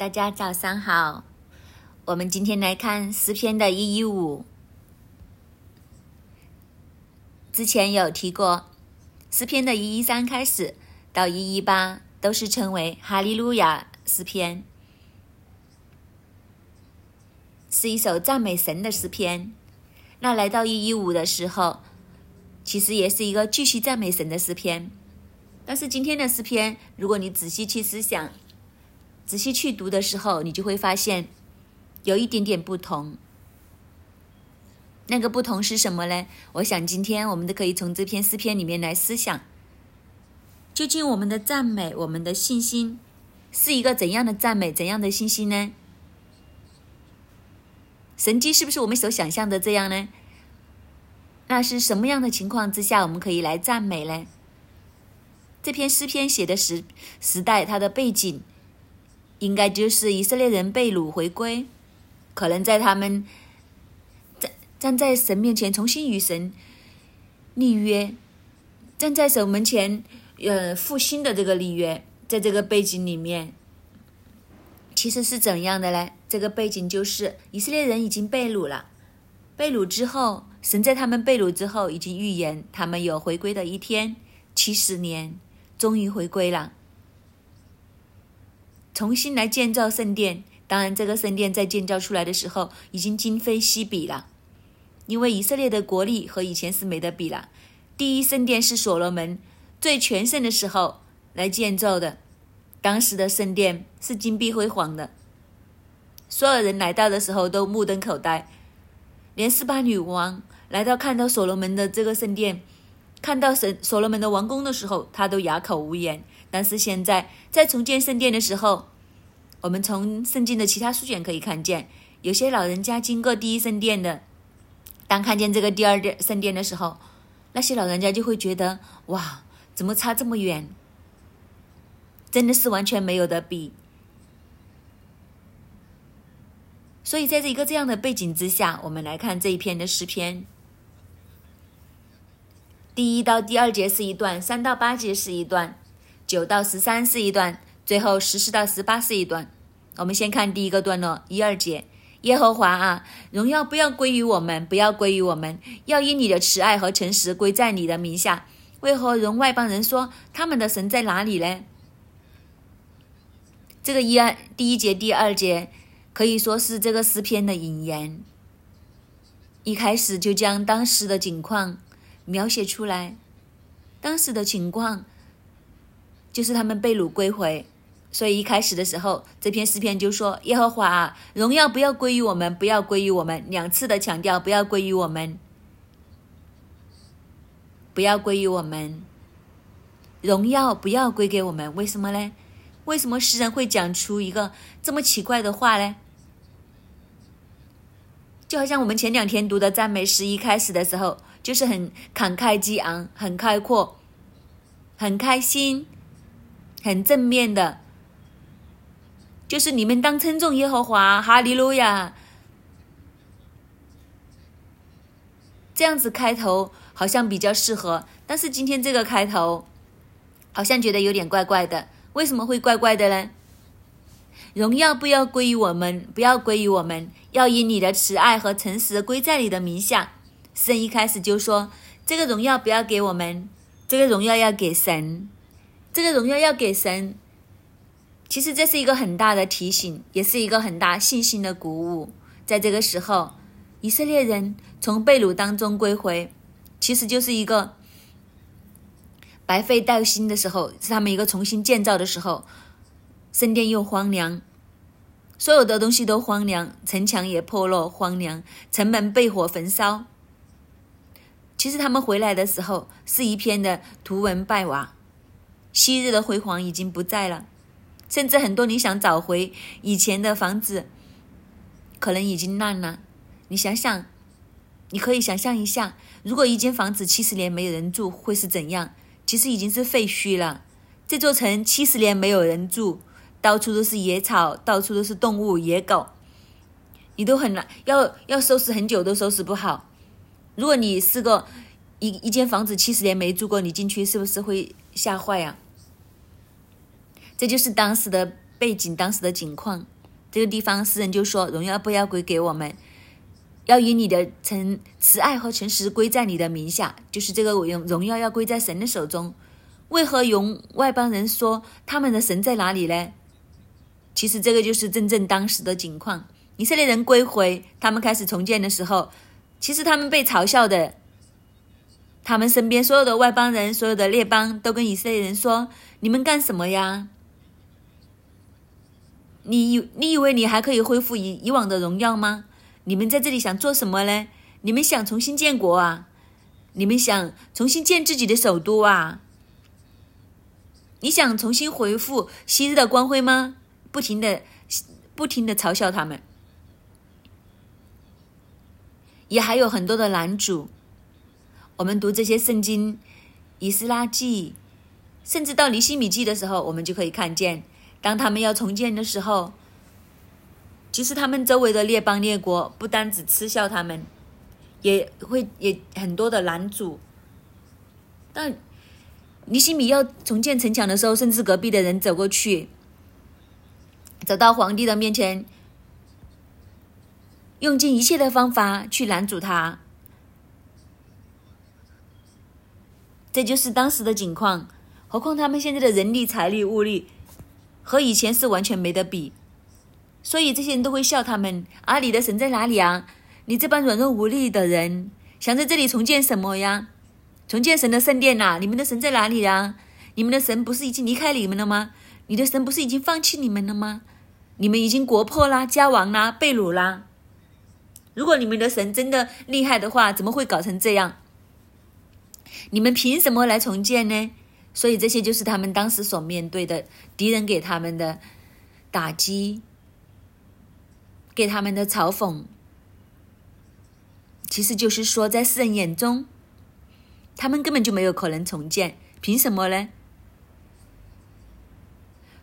大家早上好，我们今天来看诗篇的一一五。之前有提过，诗篇的一一三开始到一一八都是称为哈利路亚诗篇，是一首赞美神的诗篇。那来到一一五的时候，其实也是一个继续赞美神的诗篇。但是今天的诗篇，如果你仔细去思想，仔细去读的时候，你就会发现有一点点不同。那个不同是什么呢？我想今天我们都可以从这篇诗篇里面来思想，究竟我们的赞美、我们的信心是一个怎样的赞美、怎样的信心呢？神迹是不是我们所想象的这样呢？那是什么样的情况之下我们可以来赞美呢？这篇诗篇写的时时代，它的背景。应该就是以色列人被掳回归，可能在他们站站在神面前重新与神立约，站在守门前呃复兴的这个立约，在这个背景里面，其实是怎样的呢？这个背景就是以色列人已经被掳了，被掳之后，神在他们被掳之后已经预言他们有回归的一天，七十年终于回归了。重新来建造圣殿，当然，这个圣殿在建造出来的时候已经今非昔比了，因为以色列的国力和以前是没得比了。第一圣殿是所罗门最全盛的时候来建造的，当时的圣殿是金碧辉煌的，所有人来到的时候都目瞪口呆，连四八女王来到看到所罗门的这个圣殿，看到神所罗门的王宫的时候，她都哑口无言。但是现在在重建圣殿的时候，我们从圣经的其他书卷可以看见，有些老人家经过第一圣殿的，当看见这个第二殿圣殿的时候，那些老人家就会觉得哇，怎么差这么远？真的是完全没有的比。所以在这一个这样的背景之下，我们来看这一篇的诗篇，第一到第二节是一段，三到八节是一段。九到十三是一段，最后十四到十八是一段。我们先看第一个段落，一二节。耶和华啊，荣耀不要归于我们，不要归于我们，要因你的慈爱和诚实归在你的名下。为何容外邦人说他们的神在哪里呢？这个一二第一节、第二节可以说是这个诗篇的引言，一开始就将当时的景况描写出来，当时的情况。就是他们被掳归回，所以一开始的时候，这篇诗篇就说：“耶和华啊，荣耀不要归于我们，不要归于我们。”两次的强调，不要归于我们，不要归于我们，荣耀不要归给我们。为什么呢？为什么诗人会讲出一个这么奇怪的话呢？就好像我们前两天读的赞美诗，一开始的时候就是很慷慨激昂，很开阔，很开心。很正面的，就是你们当称颂耶和华，哈利路亚，这样子开头好像比较适合。但是今天这个开头，好像觉得有点怪怪的。为什么会怪怪的呢？荣耀不要归于我们，不要归于我们，要以你的慈爱和诚实归在你的名下。神一开始就说，这个荣耀不要给我们，这个荣耀要给神。这个荣耀要给神，其实这是一个很大的提醒，也是一个很大信心的鼓舞。在这个时候，以色列人从被掳当中归回，其实就是一个白费道心的时候，是他们一个重新建造的时候。圣殿又荒凉，所有的东西都荒凉，城墙也破落荒凉，城门被火焚烧。其实他们回来的时候，是一片的图文败瓦。昔日的辉煌已经不在了，甚至很多你想找回以前的房子，可能已经烂了。你想想，你可以想象一下，如果一间房子七十年没有人住，会是怎样？其实已经是废墟了。这座城七十年没有人住，到处都是野草，到处都是动物、野狗，你都很难要要收拾很久都收拾不好。如果你是个一一间房子七十年没住过，你进去是不是会吓坏呀？这就是当时的背景当时的景况。这个地方诗人就说：“荣耀不要归给我们，要以你的诚慈爱和诚实归在你的名下，就是这个荣荣耀要归在神的手中。为何用外邦人说他们的神在哪里呢？其实这个就是真正当时的景况。以色列人归回，他们开始重建的时候，其实他们被嘲笑的。他们身边所有的外邦人、所有的列邦都跟以色列人说：‘你们干什么呀？’”你以你以为你还可以恢复以以往的荣耀吗？你们在这里想做什么呢？你们想重新建国啊？你们想重新建自己的首都啊？你想重新恢复昔日的光辉吗？不停的不停的嘲笑他们，也还有很多的男主。我们读这些圣经、以斯拉记，甚至到尼希米记的时候，我们就可以看见。当他们要重建的时候，其实他们周围的列邦列国不单只嗤笑他们，也会也很多的拦阻。但尼西米要重建城墙的时候，甚至隔壁的人走过去，走到皇帝的面前，用尽一切的方法去拦阻他。这就是当时的景况。何况他们现在的人力、财力、物力。和以前是完全没得比，所以这些人都会笑他们。啊，你的神在哪里啊？你这帮软弱无力的人，想在这里重建什么呀？重建神的圣殿呐？你们的神在哪里呀？你们的神不是已经离开你们了吗？你的神不是已经放弃你们了吗？你们已经国破啦，家亡啦，被掳啦。如果你们的神真的厉害的话，怎么会搞成这样？你们凭什么来重建呢？所以这些就是他们当时所面对的敌人给他们的打击，给他们的嘲讽。其实就是说，在世人眼中，他们根本就没有可能重建，凭什么呢？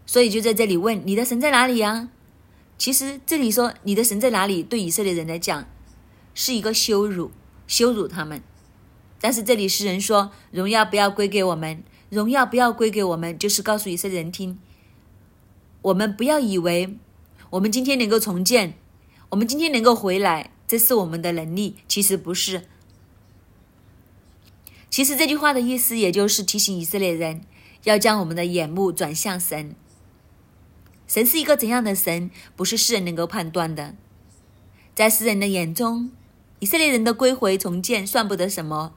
所以就在这里问：你的神在哪里呀？其实这里说你的神在哪里，对以色列人来讲是一个羞辱，羞辱他们。但是这里诗人说：荣耀不要归给我们。荣耀不要归给我们，就是告诉以色列人听：我们不要以为我们今天能够重建，我们今天能够回来，这是我们的能力。其实不是。其实这句话的意思，也就是提醒以色列人要将我们的眼目转向神。神是一个怎样的神，不是世人能够判断的。在世人的眼中，以色列人的归回重建算不得什么。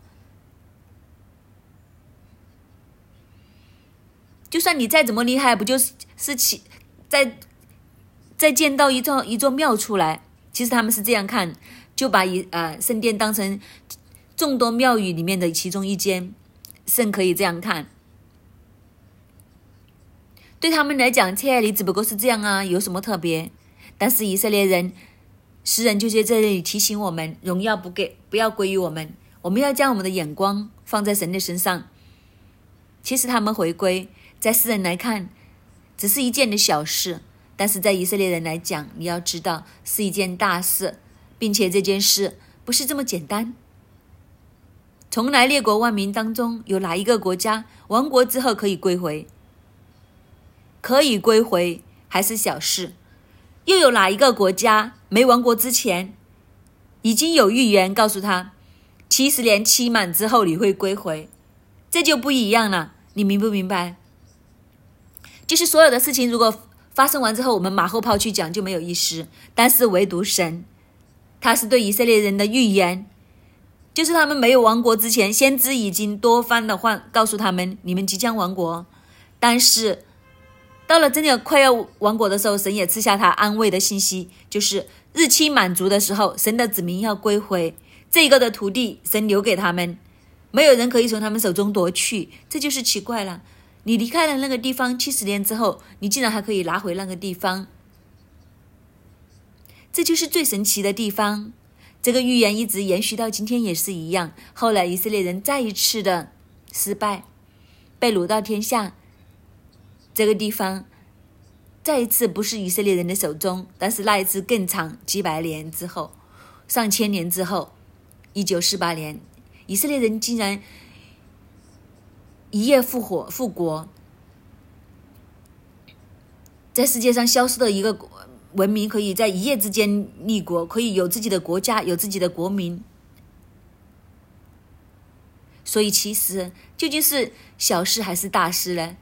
就算你再怎么厉害，不就是是起再再建造一座一座庙出来？其实他们是这样看，就把一呃圣殿当成众多庙宇里面的其中一间，甚可以这样看。对他们来讲，切里只不过是这样啊，有什么特别？但是以色列人，诗人就在这里提醒我们：荣耀不给，不要归于我们，我们要将我们的眼光放在神的身上。其实他们回归。在世人来看，只是一件的小事，但是在以色列人来讲，你要知道是一件大事，并且这件事不是这么简单。从来列国万民当中，有哪一个国家亡国之后可以归回？可以归回还是小事？又有哪一个国家没亡国之前，已经有预言告诉他，七十年期满之后你会归回？这就不一样了，你明不明白？就是所有的事情，如果发生完之后，我们马后炮去讲就没有意思。但是唯独神，他是对以色列人的预言，就是他们没有亡国之前，先知已经多番的话告诉他们，你们即将亡国。但是到了真的快要亡国的时候，神也赐下他安慰的信息，就是日期满足的时候，神的子民要归回这个的土地，神留给他们，没有人可以从他们手中夺去。这就是奇怪了。你离开了那个地方七十年之后，你竟然还可以拿回那个地方，这就是最神奇的地方。这个预言一直延续到今天也是一样。后来以色列人再一次的失败，被掳到天下，这个地方再一次不是以色列人的手中，但是那一次更长，几百年之后，上千年之后，一九四八年，以色列人竟然。一夜复活复国，在世界上消失的一个文明，可以在一夜之间立国，可以有自己的国家，有自己的国民。所以，其实究竟是小事还是大事呢？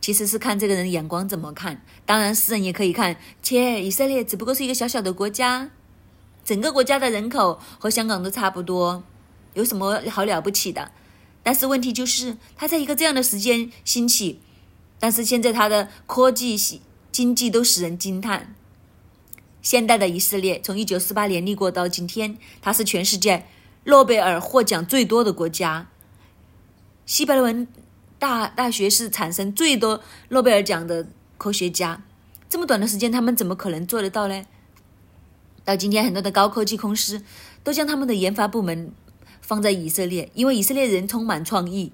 其实是看这个人眼光怎么看。当然，诗人也可以看，切，以色列只不过是一个小小的国家，整个国家的人口和香港都差不多，有什么好了不起的？但是问题就是，他在一个这样的时间兴起，但是现在他的科技、经济都使人惊叹。现代的以色列从一九四八年立国到今天，它是全世界诺贝尔获奖最多的国家。西伯伦大大学是产生最多诺贝尔奖的科学家，这么短的时间，他们怎么可能做得到呢？到今天，很多的高科技公司都将他们的研发部门放在以色列，因为以色列人充满创意，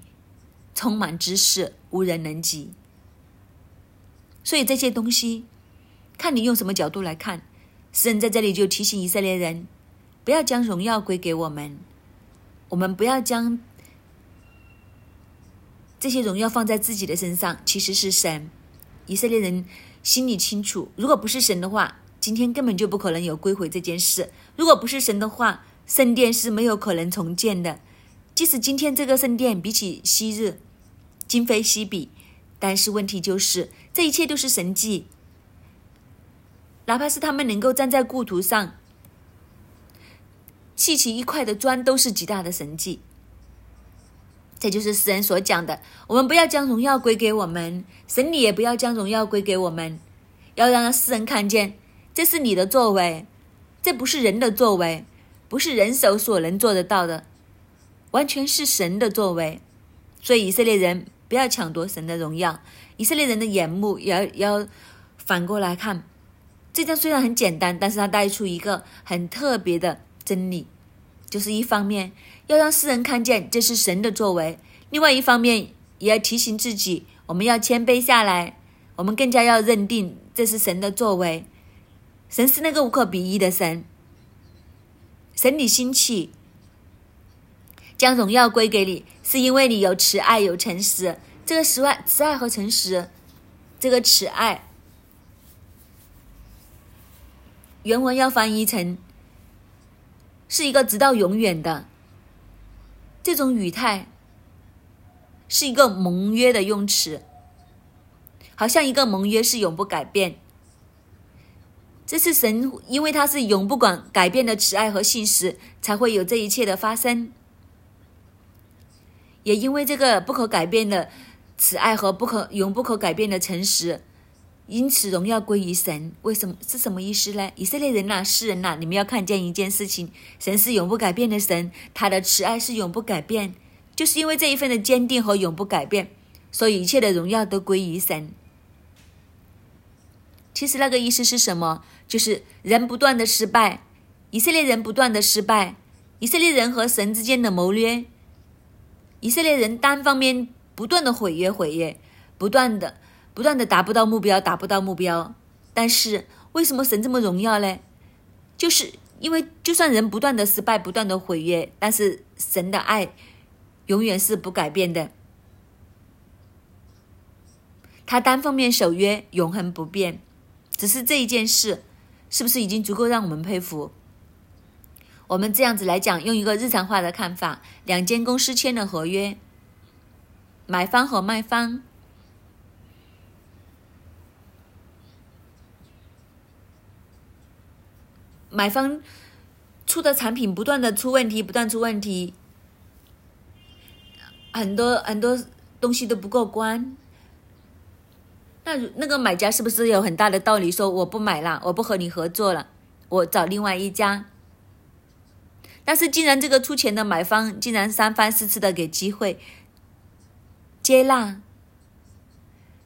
充满知识，无人能及。所以这些东西，看你用什么角度来看。神在这里就提醒以色列人，不要将荣耀归给我们，我们不要将。这些荣耀放在自己的身上，其实是神。以色列人心里清楚，如果不是神的话，今天根本就不可能有归回这件事。如果不是神的话，圣殿是没有可能重建的。即使今天这个圣殿比起昔日今非昔比，但是问题就是，这一切都是神迹。哪怕是他们能够站在故土上砌起一块的砖，都是极大的神迹。这就是诗人所讲的：我们不要将荣耀归给我们，神你也不要将荣耀归给我们，要让诗人看见，这是你的作为，这不是人的作为，不是人手所能做得到的，完全是神的作为。所以以色列人不要抢夺神的荣耀，以色列人的眼目也要要反过来看。这章虽然很简单，但是它带出一个很特别的真理。就是一方面要让世人看见这是神的作为，另外一方面也要提醒自己，我们要谦卑下来，我们更加要认定这是神的作为。神是那个无可比拟的神，神你兴起，将荣耀归给你，是因为你有慈爱有诚实。这个慈爱、慈爱和诚实，这个慈爱，原文要翻译成。是一个直到永远的这种语态，是一个盟约的用词，好像一个盟约是永不改变。这是神，因为他是永不管改变的慈爱和信实，才会有这一切的发生。也因为这个不可改变的慈爱和不可永不可改变的诚实。因此，荣耀归于神。为什么是什么意思呢？以色列人呐，世人呐，你们要看见一件事情：神是永不改变的神，他的慈爱是永不改变。就是因为这一份的坚定和永不改变，所以一切的荣耀都归于神。其实那个意思是什么？就是人不断的失败，以色列人不断的失败，以色列人和神之间的谋略，以色列人单方面不断的毁约毁约，不断的。不断的达不到目标，达不到目标，但是为什么神这么荣耀呢？就是因为就算人不断的失败，不断的毁约，但是神的爱永远是不改变的。他单方面守约，永恒不变。只是这一件事，是不是已经足够让我们佩服？我们这样子来讲，用一个日常化的看法，两间公司签了合约，买方和卖方。买方出的产品不断的出问题，不断出问题，很多很多东西都不过关。那那个买家是不是有很大的道理说我不买了，我不和你合作了，我找另外一家？但是既然这个出钱的买方竟然三番四次的给机会、接纳，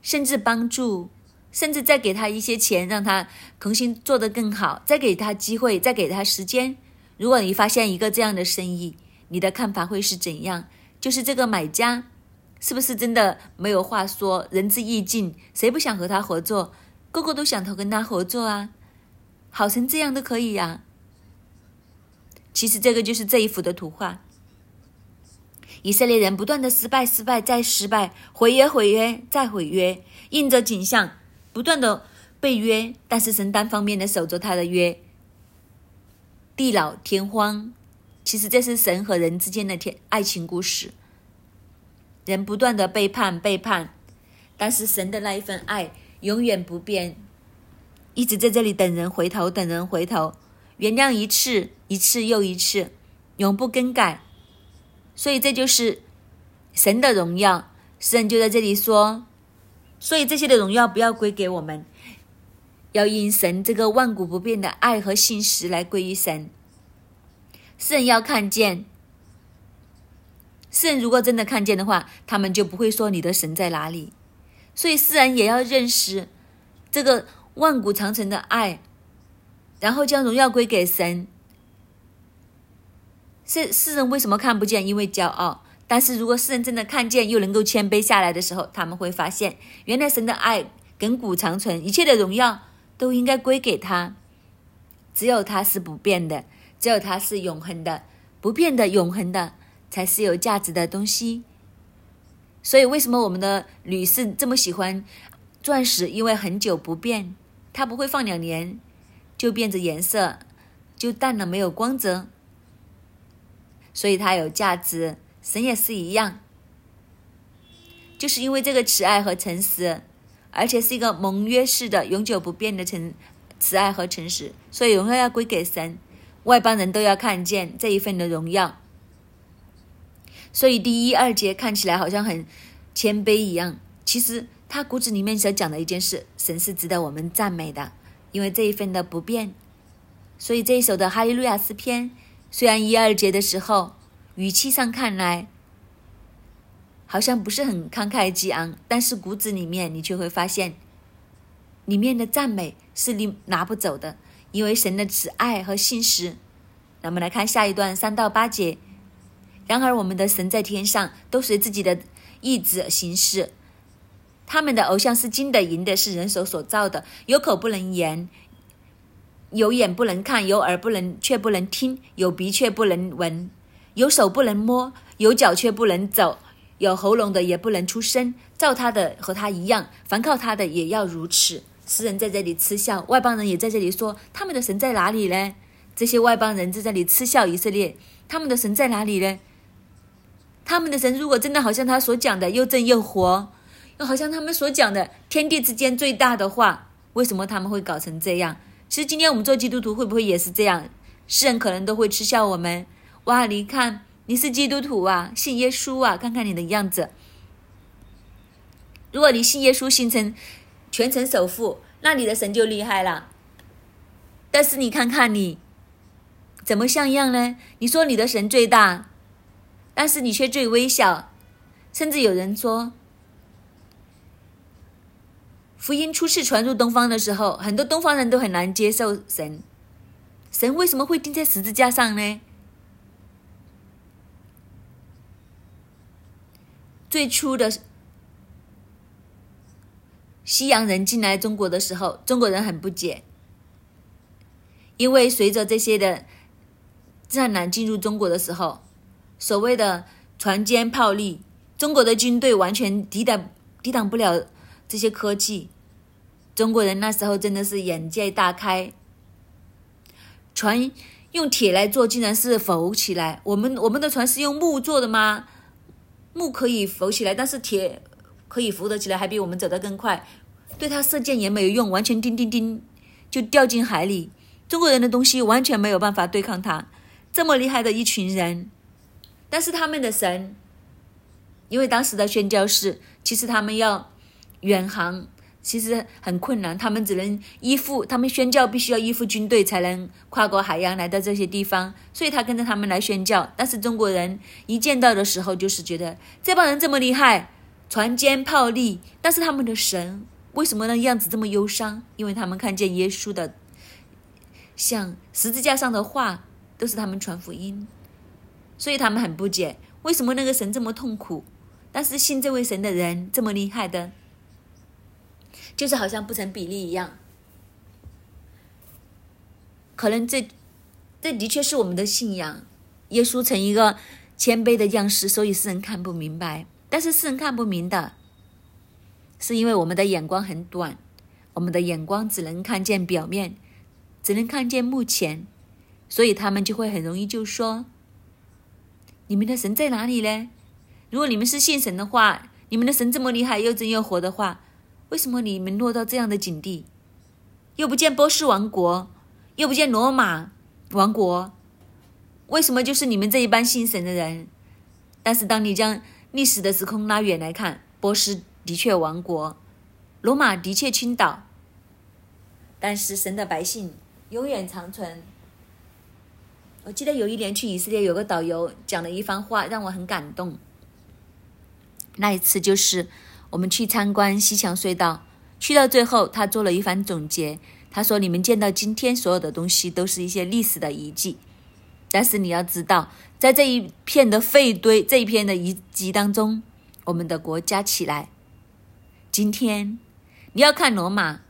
甚至帮助。甚至再给他一些钱，让他重新做得更好，再给他机会，再给他时间。如果你发现一个这样的生意，你的看法会是怎样？就是这个买家是不是真的没有话说，仁至义尽，谁不想和他合作？个个都想投跟他合作啊，好成这样都可以呀。其实这个就是这一幅的图画。以色列人不断的失败，失败再失败，毁约毁约再毁约，印着景象。不断的被约，但是神单方面的守着他的约，地老天荒。其实这是神和人之间的天爱情故事。人不断的背叛背叛，但是神的那一份爱永远不变，一直在这里等人回头，等人回头，原谅一次一次又一次，永不更改。所以这就是神的荣耀。诗人就在这里说，所以这些的荣耀不要归给我们，要因神这个万古不变的爱和信实来归于神。世人要看见，世人如果真的看见的话，他们就不会说你的神在哪里。所以世人也要认识这个万古长存的爱，然后将荣耀归给神。世世人为什么看不见？因为骄傲。但是如果世人真的看见，又能够谦卑下来的时候，他们会发现，原来神的爱亘古长存，一切的荣耀都应该归给他，只有他是不变的。只有他是永恒的、不变的、永恒的，才是有价值的东西。所以，为什么我们的女士这么喜欢钻石？因为很久不变，它不会放两年就变着颜色，就淡了，没有光泽。所以它有价值。神也是一样，就是因为这个慈爱和诚实，而且是一个盟约式的、永久不变的诚慈爱和诚实，所以荣耀要归给神。外邦人都要看见这一份的荣耀，所以第一、二节看起来好像很谦卑一样。其实他骨子里面所讲的一件事，神是值得我们赞美的，因为这一份的不变。所以这一首的哈利路亚诗篇，虽然一、二节的时候语气上看来好像不是很慷慨激昂，但是骨子里面你却会发现，里面的赞美是你拿不走的。因为神的慈爱和信实，那么来看下一段三到八节。然而，我们的神在天上都随自己的意志行事。他们的偶像是金的、银的，是人手所造的。有口不能言，有眼不能看，有耳不能却不能听，有鼻却不能闻，有手不能摸，有脚却不能走，有喉咙的也不能出声。造他的和他一样，凡靠他的也要如此。诗人在这里嗤笑，外邦人也在这里说：“他们的神在哪里呢？”这些外邦人在这里嗤笑以色列，他们的神在哪里呢？他们的神如果真的好像他所讲的又正又活，又好像他们所讲的天地之间最大的话，为什么他们会搞成这样？其实今天我们做基督徒会不会也是这样？世人可能都会嗤笑我们：“哇，你看你是基督徒啊，信耶稣啊，看看你的样子。”如果你信耶稣，信成。全程首富，那你的神就厉害了。但是你看看你，怎么像样呢？你说你的神最大，但是你却最微小。甚至有人说，福音初次传入东方的时候，很多东方人都很难接受神。神为什么会钉在十字架上呢？最初的。西洋人进来中国的时候，中国人很不解，因为随着这些的战艦进入中国的时候，所谓的船坚炮利，中国的军队完全抵挡抵挡不了这些科技。中国人那时候真的是眼界大开，船用铁来做，竟然是浮起来。我们我们的船是用木做的吗？木可以浮起来，但是铁。可以浮得起来，还比我们走得更快。对他射箭也没有用，完全叮叮叮就掉进海里。中国人的东西完全没有办法对抗他，这么厉害的一群人。但是他们的神，因为当时的宣教士，其实他们要远航，其实很困难，他们只能依附，他们宣教必须要依附军队才能跨过海洋来到这些地方，所以他跟着他们来宣教。但是中国人一见到的时候，就是觉得这帮人这么厉害。船坚炮利，但是他们的神为什么那？样子这么忧伤？因为他们看见耶稣的像十字架上的画，都是他们传福音，所以他们很不解，为什么那个神这么痛苦？但是信这位神的人这么厉害的，就是好像不成比例一样。可能这这的确是我们的信仰，耶稣成一个谦卑的样式，所以世人看不明白。但是世人看不明的，是因为我们的眼光很短，我们的眼光只能看见表面，只能看见目前，所以他们就会很容易就说：“你们的神在哪里呢？如果你们是信神的话，你们的神这么厉害又真又活的话，为什么你们落到这样的境地？又不见波斯王国，又不见罗马王国，为什么就是你们这一班信神的人？但是当你将历史的时空拉远来看，波斯的确亡国，罗马的确倾倒，但是神的百姓永远长存。我记得有一年去以色列，有个导游讲了一番话，让我很感动。那一次就是我们去参观西墙隧道，去到最后，他做了一番总结。他说：“你们见到今天所有的东西，都是一些历史的遗迹，但是你要知道，在这一片的废堆、这一片的遗迹当中。”我们的国家起来。今天你要看罗马，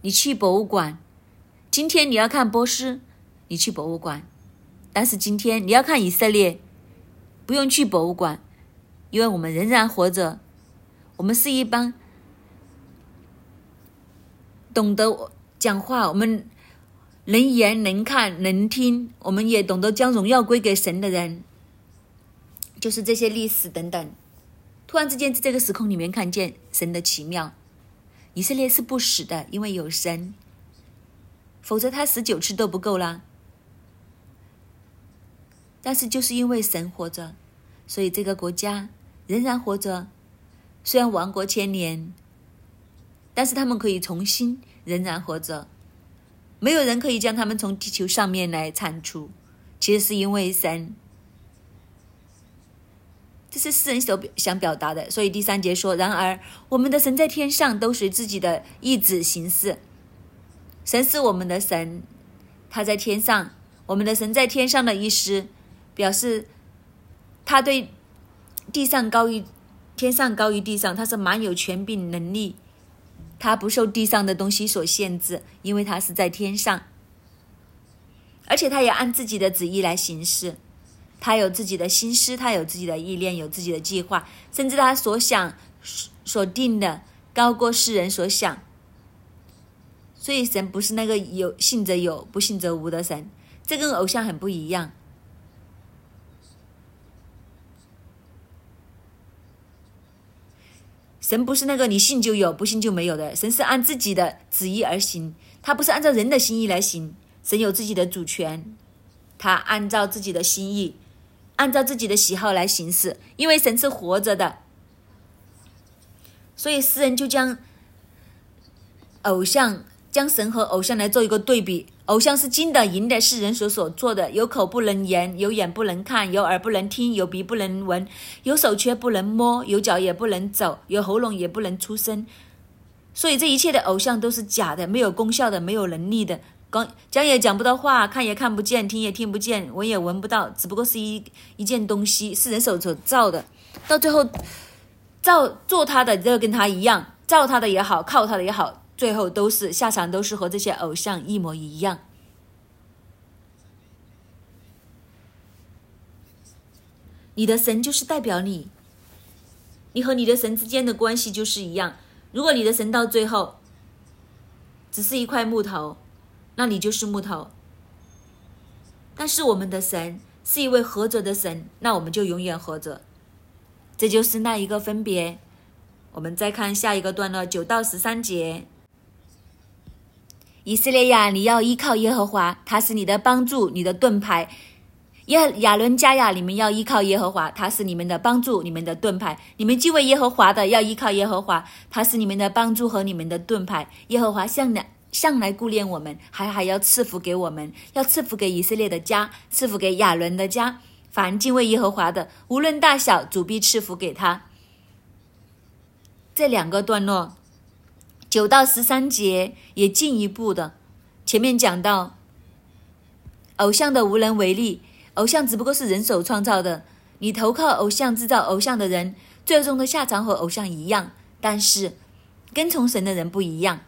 你去博物馆；今天你要看波斯，你去博物馆。但是今天你要看以色列，不用去博物馆，因为我们仍然活着。我们是一帮懂得讲话，我们能言能看能听，我们也懂得将荣耀归给神的人，就是这些历史等等。突然之间，在这个时空里面看见神的奇妙。以色列是不死的，因为有神，否则他死九次都不够啦。但是就是因为神活着，所以这个国家仍然活着。虽然亡国千年，但是他们可以重新仍然活着。没有人可以将他们从地球上面来铲除，其实是因为神。这是诗人所想表达的，所以第三节说：“然而，我们的神在天上都随自己的意志行事。神是我们的神，他在天上。我们的神在天上的意思，表示他对地上高于天上高于地上，他是蛮有权柄能力，他不受地上的东西所限制，因为他是在天上，而且他也按自己的旨意来行事。”他有自己的心思，他有自己的意念，有自己的计划，甚至他所想所定的高过世人所想。所以神不是那个有信则有，不信则无的神，这跟偶像很不一样。神不是那个你信就有，不信就没有的。神是按自己的旨意而行，他不是按照人的心意来行。神有自己的主权，他按照自己的心意。按照自己的喜好来行事，因为神是活着的，所以诗人就将偶像、将神和偶像来做一个对比。偶像是金的、银的，是人所所做的，有口不能言，有眼不能看，有耳不能听，有鼻不能闻，有手却不能摸，有脚也不能走，有喉咙也不能出声。所以这一切的偶像都是假的，没有功效的，没有能力的。讲也讲不到话，看也看不见，听也听不见，闻也闻不到，只不过是一一件东西，是人手所造的。到最后，造做他的都跟他一样，造他的也好，靠他的也好，最后都是下场都是和这些偶像一模一样。你的神就是代表你，你和你的神之间的关系就是一样。如果你的神到最后只是一块木头。那你就是木头，但是我们的神是一位活着的神，那我们就永远活着。这就是那一个分别。我们再看下一个段落，九到十三节。以色列呀，你要依靠耶和华，他是你的帮助，你的盾牌。耶亚伦加呀，你们要依靠耶和华，他是你们的帮助，你们的盾牌。你们敬畏耶和华的，要依靠耶和华，他是你们的帮助和你们的盾牌。耶和华向哪？向来顾念我们，还还要赐福给我们，要赐福给以色列的家，赐福给亚伦的家。凡敬畏耶和华的，无论大小，主必赐福给他。这两个段落，九到十三节也进一步的。前面讲到，偶像的无能为力，偶像只不过是人手创造的。你投靠偶像制造偶像的人，最终的下场和偶像一样。但是，跟从神的人不一样。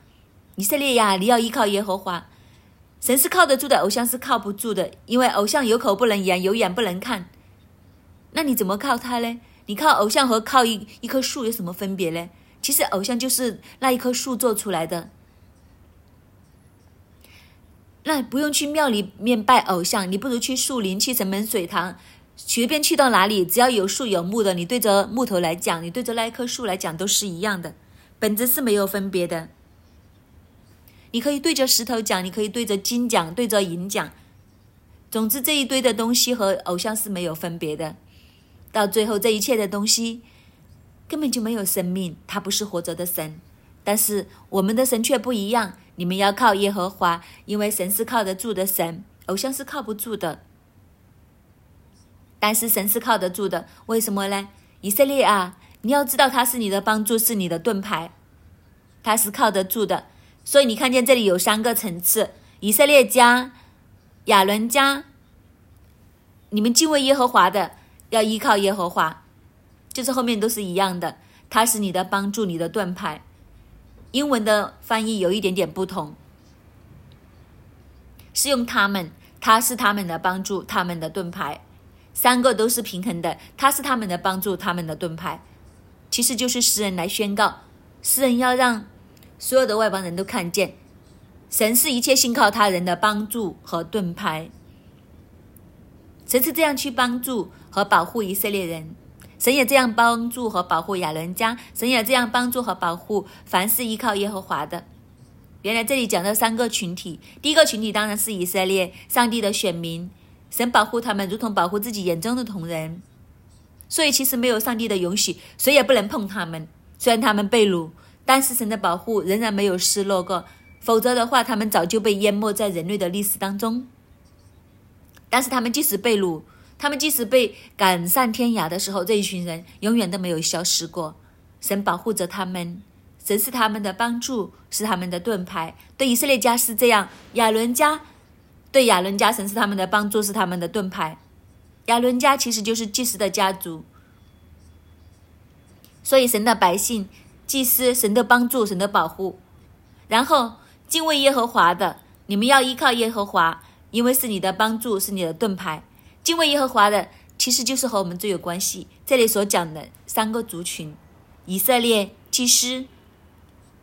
以色列呀，你要依靠耶和华。神是靠得住的，偶像是靠不住的，因为偶像有口不能言，有眼不能看。那你怎么靠他呢？你靠偶像和靠一一棵树有什么分别呢？其实偶像就是那一棵树做出来的。那不用去庙里面拜偶像，你不如去树林、去城门水塘，随便去到哪里，只要有树有木的，你对着木头来讲，你对着那一棵树来讲，都是一样的，本质是没有分别的。你可以对着石头讲，你可以对着金讲，对着银讲，总之这一堆的东西和偶像是没有分别的。到最后，这一切的东西根本就没有生命，他不是活着的神，但是我们的神却不一样。你们要靠耶和华，因为神是靠得住的神，偶像是靠不住的。但是神是靠得住的，为什么呢？以色列啊，你要知道他是你的帮助，是你的盾牌，他是靠得住的。所以你看见这里有三个层次：以色列家、亚伦家。你们敬畏耶和华的，要依靠耶和华，就是后面都是一样的，他是你的帮助，你的盾牌。英文的翻译有一点点不同，是用他们，他是他们的帮助，他们的盾牌，三个都是平衡的，他是他们的帮助，他们的盾牌，其实就是诗人来宣告，诗人要让所有的外邦人都看见，神是一切信靠他人的帮助和盾牌，神是这样去帮助和保护以色列人。神也这样帮助和保护亚伦家，神也这样帮助和保护凡是依靠耶和华的。原来这里讲的三个群体，第一个群体当然是以色列，上帝的选民，神保护他们如同保护自己眼中的同人。所以其实没有上帝的允许，谁也不能碰他们。虽然他们被掳，但是神的保护仍然没有失落过，否则的话，他们早就被淹没在人类的历史当中。但是他们即使被掳。他们即使被赶上天涯的时候，这一群人永远都没有消失过。神保护着他们，神是他们的帮助，是他们的盾牌。对以色列家是这样，亚伦家对亚伦家，神是他们的帮助，是他们的盾牌。亚伦家其实就是祭司的家族，所以神的百姓、祭司、神的帮助、神的保护。然后敬畏耶和华的，你们要依靠耶和华，因为是你的帮助，是你的盾牌。敬畏耶和华的，其实就是和我们最有关系。这里所讲的三个族群：以色列、祭司、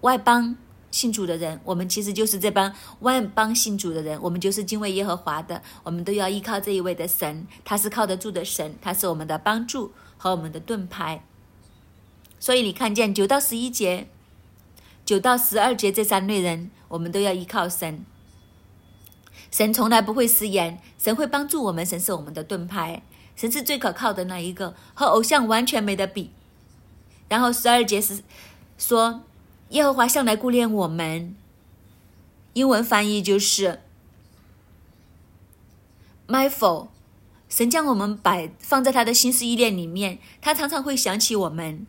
外邦信主的人，我们其实就是这帮外邦信主的人。我们就是敬畏耶和华的，我们都要依靠这一位的神，他是靠得住的神，他是我们的帮助和我们的盾牌。所以你看见九到十一节、九到十二节这三类人，我们都要依靠神。神从来不会食言，神会帮助我们，神是我们的盾牌，神是最可靠的那一个，和偶像完全没得比。然后十二节是说，耶和华向来顾念我们，英文翻译就是 m y f o l 神将我们摆放在他的心思意念里面，他常常会想起我们，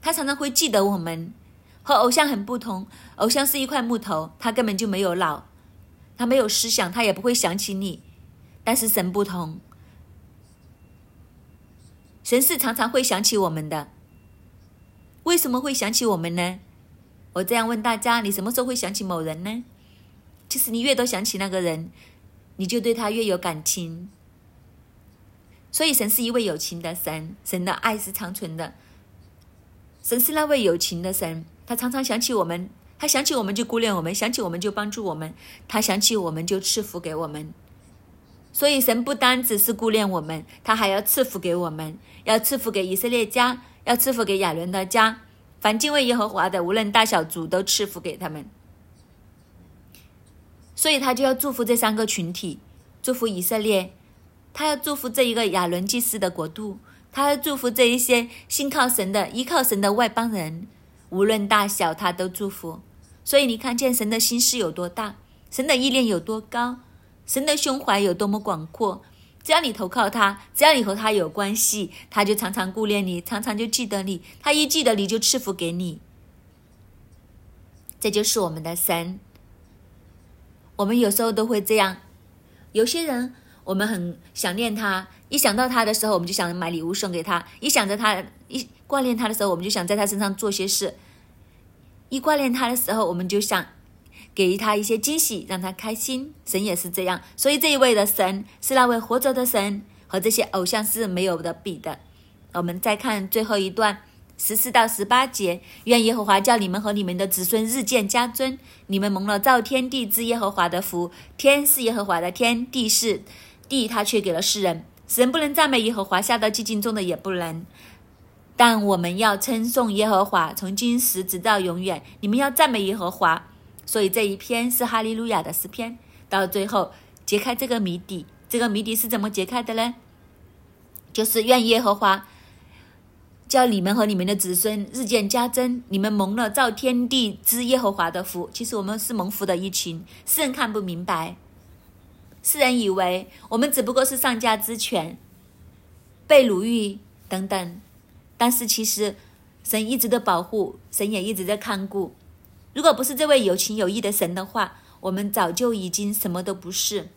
他常常会记得我们。和偶像很不同，偶像是一块木头，他根本就没有老。他没有思想，他也不会想起你。但是神不同，神是常常会想起我们的。为什么会想起我们呢？我这样问大家：你什么时候会想起某人呢？其实你越多想起那个人，你就对他越有感情。所以神是一位有情的神，神的爱是长存的。神是那位有情的神，他常常想起我们。他想起我们就顾念我们，想起我们就帮助我们，他想起我们就赐福给我们。所以神不单只是顾念我们，他还要赐福给我们，要赐福给以色列家，要赐福给亚伦的家。凡敬畏耶和华的，无论大小主，都赐福给他们。所以他就要祝福这三个群体，祝福以色列，他要祝福这一个亚伦祭司的国度，他要祝福这一些信靠神的、依靠神的外邦人，无论大小，他都祝福。所以你看见神的心是有多大，神的意念有多高，神的胸怀有多么广阔。只要你投靠他，只要你和他有关系，他就常常顾念你，常常就记得你。他一记得你就赐福给你。这就是我们的神。我们有时候都会这样，有些人我们很想念他，一想到他的时候，我们就想买礼物送给他；一想着他，一挂念他的时候，我们就想在他身上做些事。一挂念他的时候，我们就想给予他一些惊喜，让他开心。神也是这样，所以这一位的神是那位活着的神，和这些偶像是没有的比的。我们再看最后一段，十四到十八节，愿耶和华叫你们和你们的子孙日渐加尊。你们蒙了造天地之耶和华的福，天是耶和华的天，地是地，他却给了世人。神不能赞美耶和华，下到寂静中的也不能。但我们要称颂耶和华，从今时直到永远。你们要赞美耶和华，所以这一篇是哈利路亚的诗篇。到最后揭开这个谜底，这个谜底是怎么揭开的呢？就是愿耶和华叫你们和你们的子孙日渐加增。你们蒙了造天地之耶和华的福。其实我们是蒙福的一群，世人看不明白。世人以为我们只不过是丧家之犬，被掳役等等，但是其实神一直的保护，神也一直在看顾。如果不是这位有情有义的神的话，我们早就已经什么都不是。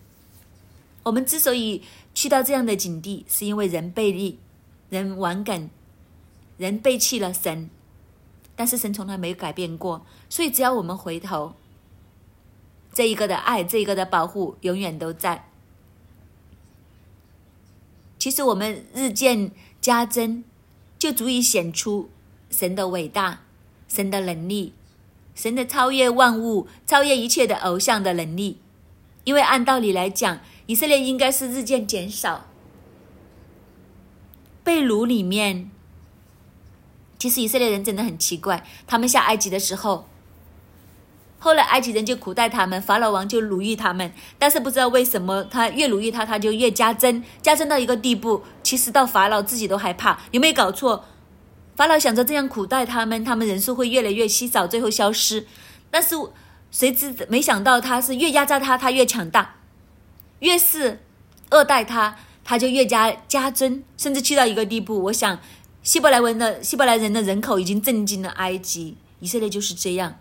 我们之所以去到这样的境地，是因为人背离、人顽梗、人背弃了神，但是神从来没有改变过，所以只要我们回头。这一个的爱，这一个的保护，永远都在。其实我们日渐加增，就足以显出神的伟大、神的能力、神的超越万物、超越一切的偶像的能力。因为按道理来讲，以色列应该是日渐减少。被掳里面，其实以色列人真的很奇怪，他们下埃及的时候。后来埃及人就苦待他们，法老王就奴役他们，但是不知道为什么他越奴役他，他就越加增，加增到一个地步，其实到法老自己都害怕，有没有搞错？法老想着这样苦待他们，他们人数会越来越稀少，最后消失。但是谁知没想到他是越压榨他，他越强大，越是恶待他，他就越加加增，甚至去到一个地步。我想希伯来文的希伯来人的人口已经震惊了埃及，以色列就是这样。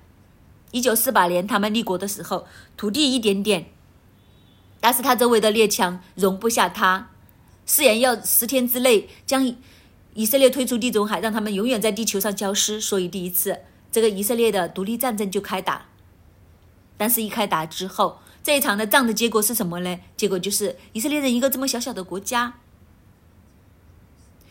一九四八年，他们立国的时候，土地一点点，但是他周围的列强容不下他，誓言要十天之内将以色列推出地中海，让他们永远在地球上消失。所以第一次，这个以色列的独立战争就开打。但是，一开打之后，这一场的仗的结果是什么呢？结果就是以色列人一个这么小小的国家，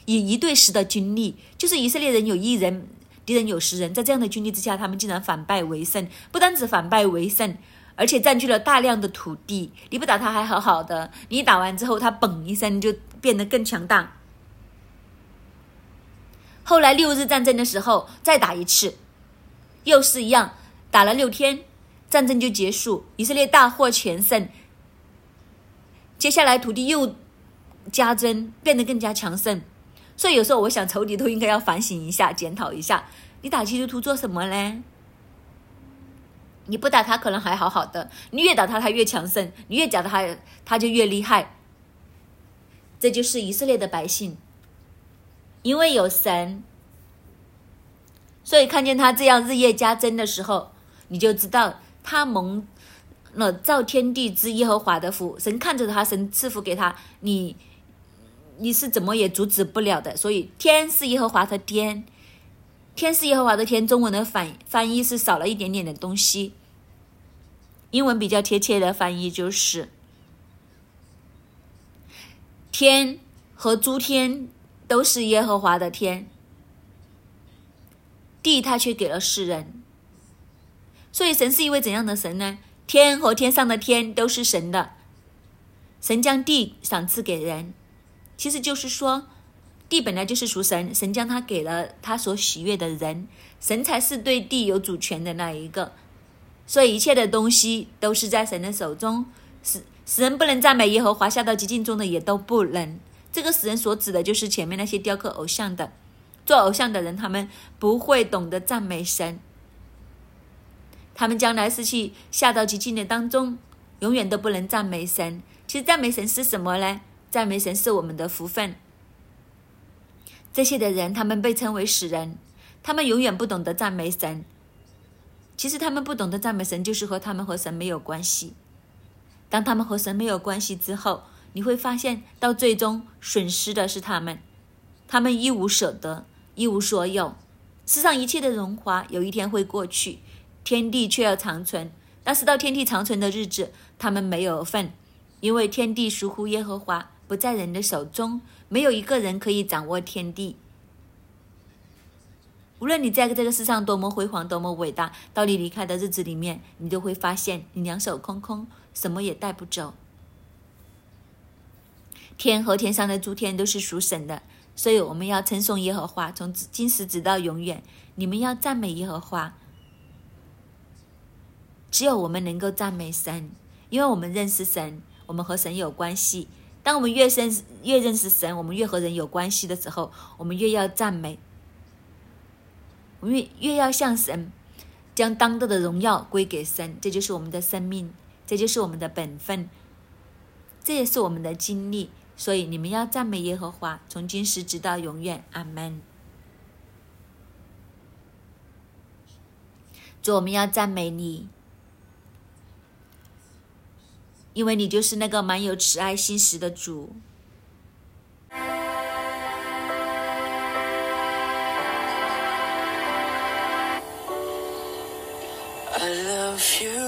以一对十的军力，就是以色列人有一人。敌人有十人，在这样的军力之下，他们竟然反败为胜。不单止反败为胜，而且占据了大量的土地。你不打他还好好的，你打完之后，他嘣一声就变得更强大。后来六日战争的时候，再打一次，又是一样，打了六天，战争就结束，以色列大获全胜。接下来土地又加增，变得更加强盛。所以有时候我想，仇敌都应该要反省一下、检讨一下，你打基督徒做什么呢？你不打他可能还好好的，你越打他他越强盛，你越打他他就越厉害。这就是以色列的百姓，因为有神，所以看见他这样日夜加增的时候，你就知道他蒙了造天地之耶和华的福，神看着他，神赐福给他，你。你是怎么也阻止不了的，所以天是耶和华的天，天是耶和华的天。中文的反翻译是少了一点点的东西，英文比较贴切的翻译就是天和诸天都是耶和华的天，地他却给了世人。所以神是一位怎样的神呢？天和天上的天都是神的，神将地赏赐给人。其实就是说，地本来就是属神，神将它给了他所喜悦的人，神才是对地有主权的那一个。所以一切的东西都是在神的手中，使使人不能赞美耶和华，下到极境中的也都不能。这个使人所指的就是前面那些雕刻偶像的，做偶像的人，他们不会懂得赞美神，他们将来是去下到极境的当中，永远都不能赞美神。其实赞美神是什么呢？赞美神是我们的福分。这些的人，他们被称为死人，他们永远不懂得赞美神。其实他们不懂得赞美神，就是和他们和神没有关系。当他们和神没有关系之后，你会发现到最终损失的是他们，他们一无所得，一无所有。世上一切的荣华，有一天会过去，天地却要长存。但是到天地长存的日子，他们没有份，因为天地属乎耶和华。不在人的手中，没有一个人可以掌握天地。无论你在这个世上多么辉煌、多么伟大，到你离开的日子里面，你都会发现你两手空空，什么也带不走。天和天上的诸天都是属神的，所以我们要称颂耶和华，从今时直到永远。你们要赞美耶和华。只有我们能够赞美神，因为我们认识神，我们和神有关系。当我们越深越认识神，我们越和人有关系的时候，我们越要赞美，我们越越要向神将当得的荣耀归给神。这就是我们的生命，这就是我们的本分，这也是我们的经历。所以你们要赞美耶和华，从今时直到永远。阿门。主，我们要赞美你。因为你就是那个满有慈爱心识的主。I love you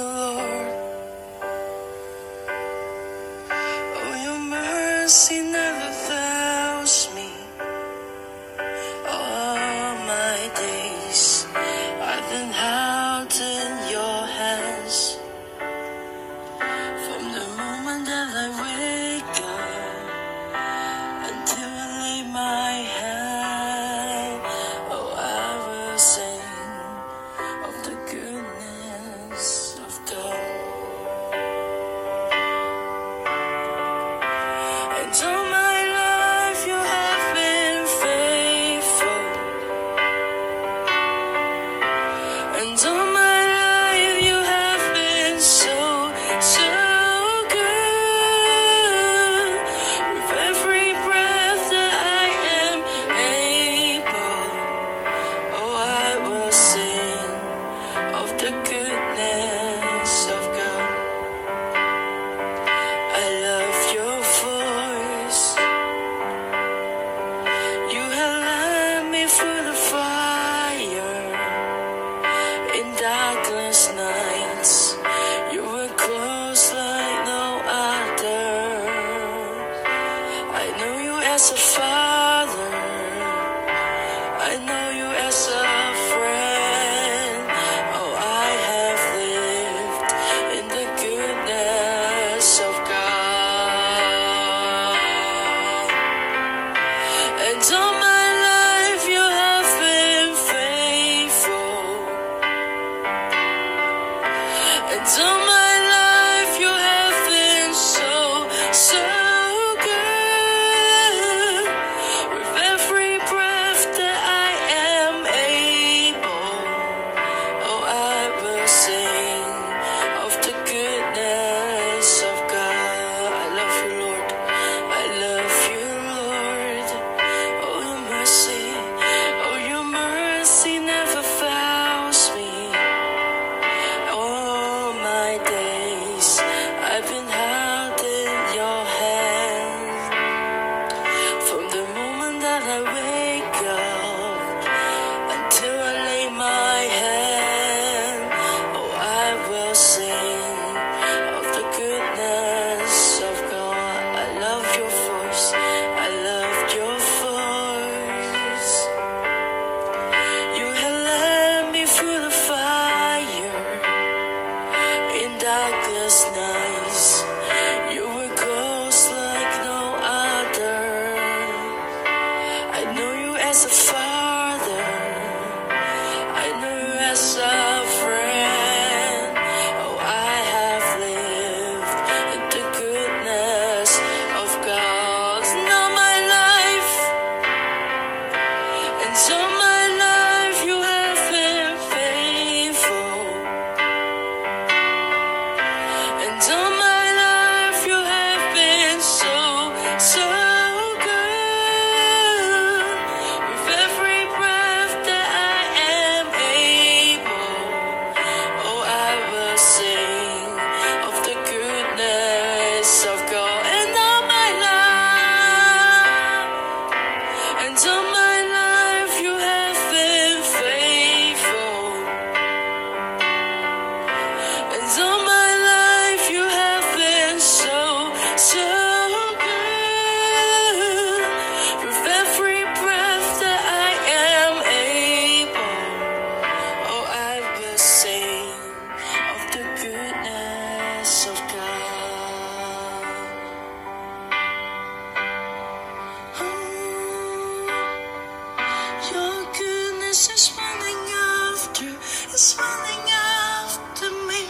goodness is running after, is running after me.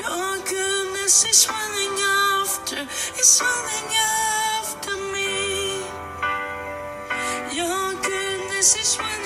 Your goodness is running after, is running after me. Your goodness is running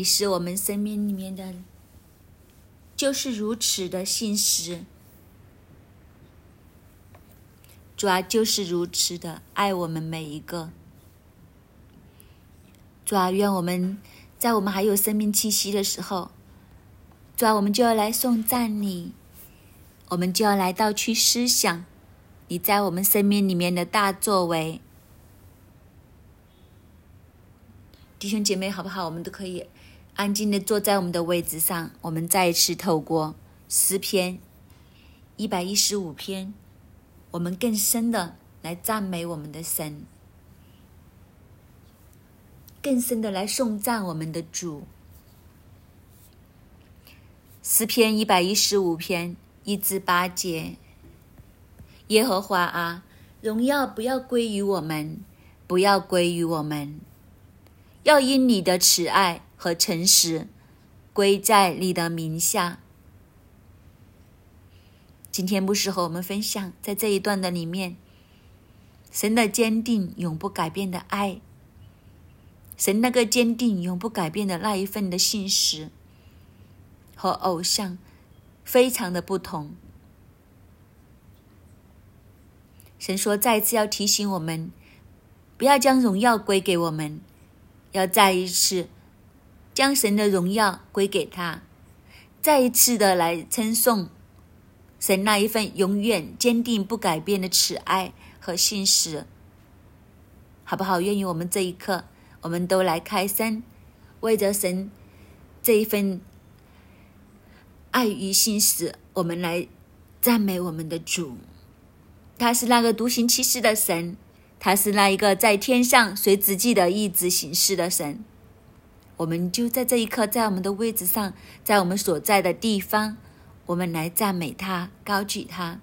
你是我们生命里面的，就是如此的信实。主啊，就是如此的爱我们每一个。主啊，愿我们在我们还有生命气息的时候，主啊，我们就要来颂赞你，我们就要来到去思想你在我们生命里面的大作为。弟兄姐妹，好不好？我们都可以安静的坐在我们的位置上，我们再一次透过诗篇一百一十五篇。我们更深的来赞美我们的神，更深的来颂赞我们的主。诗篇一百一十五篇一至八节：耶和华啊，荣耀不要归于我们，不要归于我们，要因你的慈爱和诚实归在你的名下。今天不适合我们分享，在这一段的里面，神的坚定、永不改变的爱，神那个坚定、永不改变的那一份的信实，和偶像非常的不同。神说，再次要提醒我们，不要将荣耀归给我们，要再一次将神的荣耀归给他，再一次的来称颂。神那一份永远坚定不改变的慈爱和信实，好不好？愿意我们这一刻，我们都来开声，为着神这一份爱与心思，我们来赞美我们的主。他是那个独行其事的神，他是那一个在天上随自己的意志行事的神。我们就在这一刻，在我们的位置上，在我们所在的地方，我们来赞美他，高举他。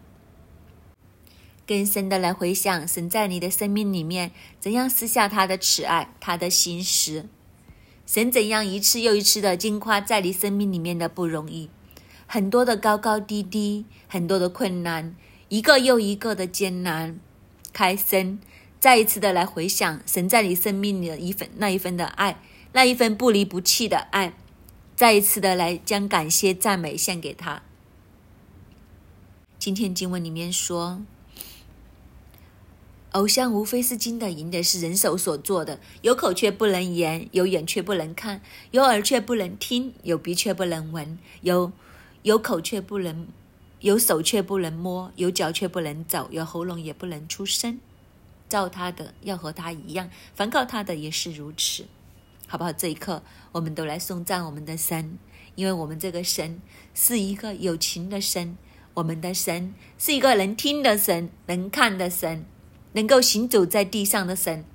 更深的来回想，神在你的生命里面怎样施下他的慈爱，他的心思，神怎样一次又一次的惊夸在你生命里面的不容易，很多的高高低低，很多的困难，一个又一个的艰难，开声，再一次的来回想神在你生命里的一份那一份的爱，那一份不离不弃的爱，再一次的来将感谢赞美献给他。今天经文里面说。偶像无非是金的银的，是人手所做的。有口却不能言，有眼却不能看，有耳却不能听，有鼻却不能闻，有有口却不能，有手却不能摸，有脚却不能走，有喉咙也不能出声。造他的要和他一样，凡靠他的也是如此，好不好？这一刻，我们都来颂赞我们的神，因为我们这个神是一个有情的神，我们的神是一个能听的神，能看的神。能够行走在地上的神，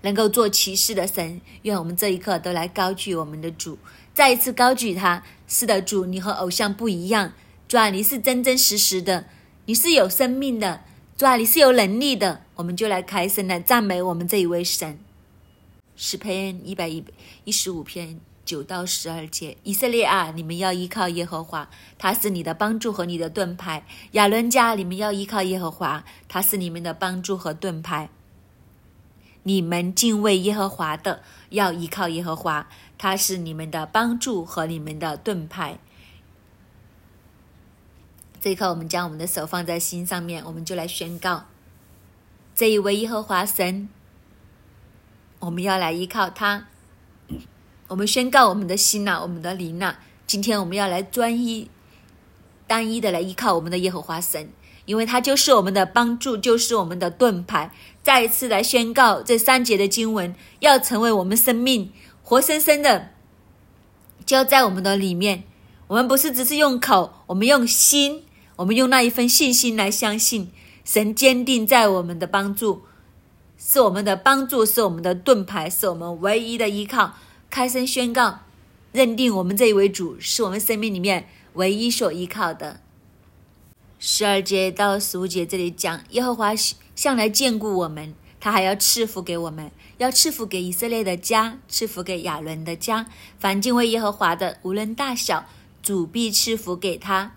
能够做骑士的神，愿我们这一刻都来高举我们的主，再一次高举他。是的，主，你和偶像不一样，主啊，你是真真实实的，你是有生命的，主啊，你是有能力的。我们就来开声来赞美我们这一位神。诗篇一百一一十五篇。九到十二节，以色列啊，你们要依靠耶和华，他是你的帮助和你的盾牌。亚伦家，你们要依靠耶和华，他是你们的帮助和盾牌。你们敬畏耶和华的，要依靠耶和华，他是你们的帮助和你们的盾牌。这一刻，我们将我们的手放在心上面，我们就来宣告这一位耶和华神，我们要来依靠他。我们宣告我们的心呐，我们的灵呐，今天我们要来专一、单一的来依靠我们的耶和华神，因为他就是我们的帮助，就是我们的盾牌。再一次来宣告这三节的经文，要成为我们生命活生生的，就在我们的里面。我们不是只是用口，我们用心，我们用那一份信心来相信神坚定在我们的帮助，是我们的帮助，是我们的盾牌，是我们唯一的依靠。开声宣告，认定我们这一位主是我们生命里面唯一所依靠的。十二节到十五节这里讲，耶和华向来眷顾我们，他还要赐福给我们，要赐福给以色列的家，赐福给亚伦的家。凡敬畏耶和华的，无论大小，主必赐福给他。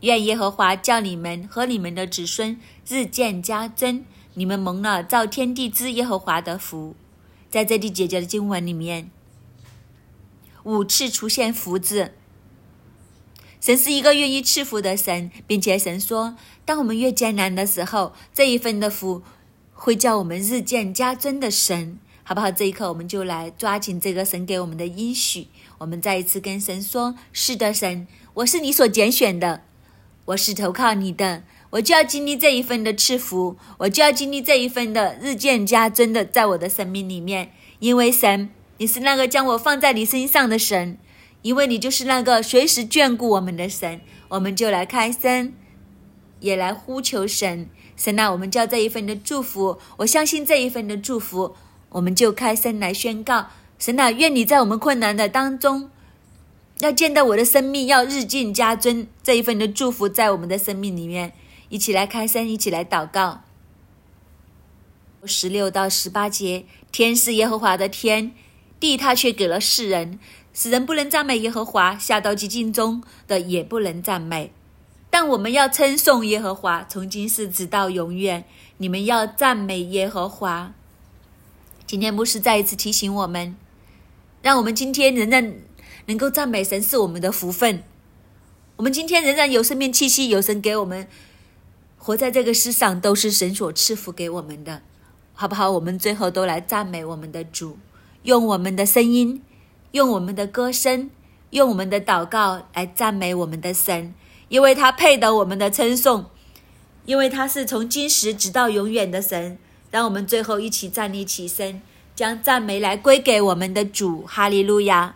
愿耶和华叫你们和你们的子孙日渐加增，你们蒙了造天地之耶和华的福。在这里解决的经文里面。五次出现福字，神是一个愿意赐福的神，并且神说，当我们越艰难的时候，这一份的福会叫我们日渐加增的神，好不好？这一刻，我们就来抓紧这个神给我们的应许，我们再一次跟神说：是的，神，我是你所拣选的，我是投靠你的，我就要经历这一份的赐福，我就要经历这一份的日渐加增的，在我的生命里面，因为神。你是那个将我放在你身上的神，因为你就是那个随时眷顾我们的神。我们就来开声，也来呼求神。神啊，我们叫这一份的祝福，我相信这一份的祝福，我们就开声来宣告。神啊，愿你在我们困难的当中，要见到我的生命要日进加增，这一份的祝福在我们的生命里面，一起来开声，一起来祷告。十六到十八节，天是耶和华的天。地他却给了世人，使人不能赞美耶和华，下到极境中的也不能赞美。但我们要称颂耶和华，从今世直到永远。你们要赞美耶和华。今天牧师再一次提醒我们，让我们今天仍然能够赞美神是我们的福分。我们今天仍然有生命气息，有神给我们活在这个世上，都是神所赐福给我们的，好不好？我们最后都来赞美我们的主。用我们的声音，用我们的歌声，用我们的祷告来赞美我们的神，因为他配得我们的称颂，因为他是从今时直到永远的神，让我们最后一起站立起身，将赞美来归给我们的主，哈利路亚。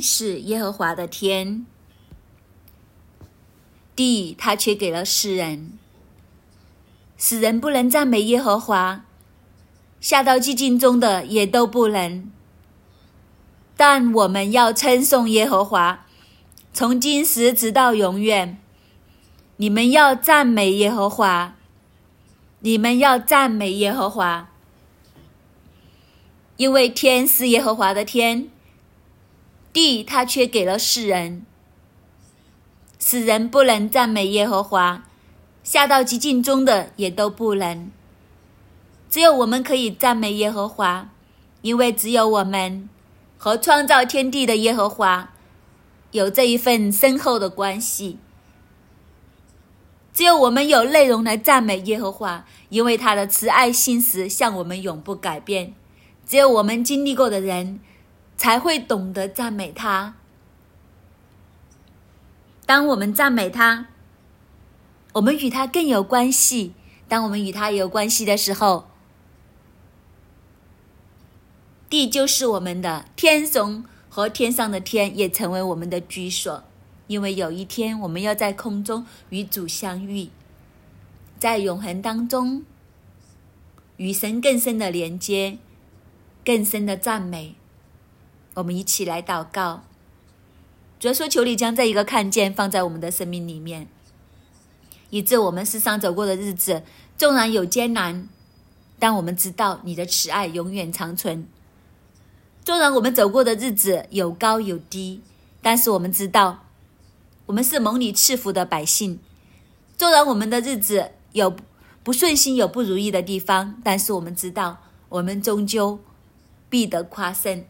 是耶和华的天，地他却给了世人，使人不能赞美耶和华，下到寂静中的也都不能。但我们要称颂耶和华，从今时直到永远。你们要赞美耶和华，你们要赞美耶和华，因为天是耶和华的天。地他却给了世人，使人不能赞美耶和华，下到极境中的也都不能。只有我们可以赞美耶和华，因为只有我们和创造天地的耶和华有这一份深厚的关系。只有我们有内容来赞美耶和华，因为他的慈爱心实向我们永不改变。只有我们经历过的人。才会懂得赞美他。当我们赞美他，我们与他更有关系。当我们与他有关系的时候，地就是我们的天 sống 和天上的天也成为我们的居所。因为有一天我们要在空中与主相遇，在永恒当中与神更深的连接，更深的赞美。我们一起来祷告，主要说：求你将这一个看见放在我们的生命里面，以致我们世上走过的日子，纵然有艰难，但我们知道你的慈爱永远长存；纵然我们走过的日子有高有低，但是我们知道我们是蒙你赐福的百姓；纵然我们的日子有不顺心、有不如意的地方，但是我们知道我们终究必得夸胜。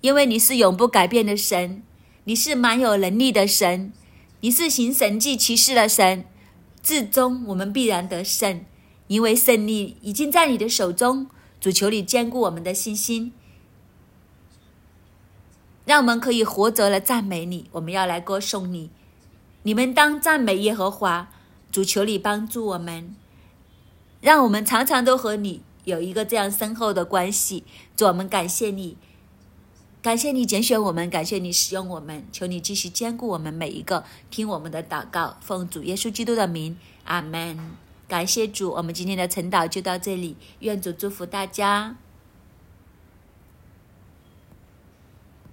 因为你是永不改变的神，你是蛮有能力的神，你是行神迹奇事的神，至终我们必然得胜，因为胜利已经在你的手中。主求你坚固我们的信心，让我们可以活着来赞美你。我们要来歌颂你，你们当赞美耶和华。主求你帮助我们，让我们常常都和你有一个这样深厚的关系。主，我们感谢你。感谢你拣选我们，感谢你使用我们，求你继续兼顾我们每一个，听我们的祷告，奉主耶稣基督的名，阿门。感谢主，我们今天的晨祷就到这里，愿主祝福大家。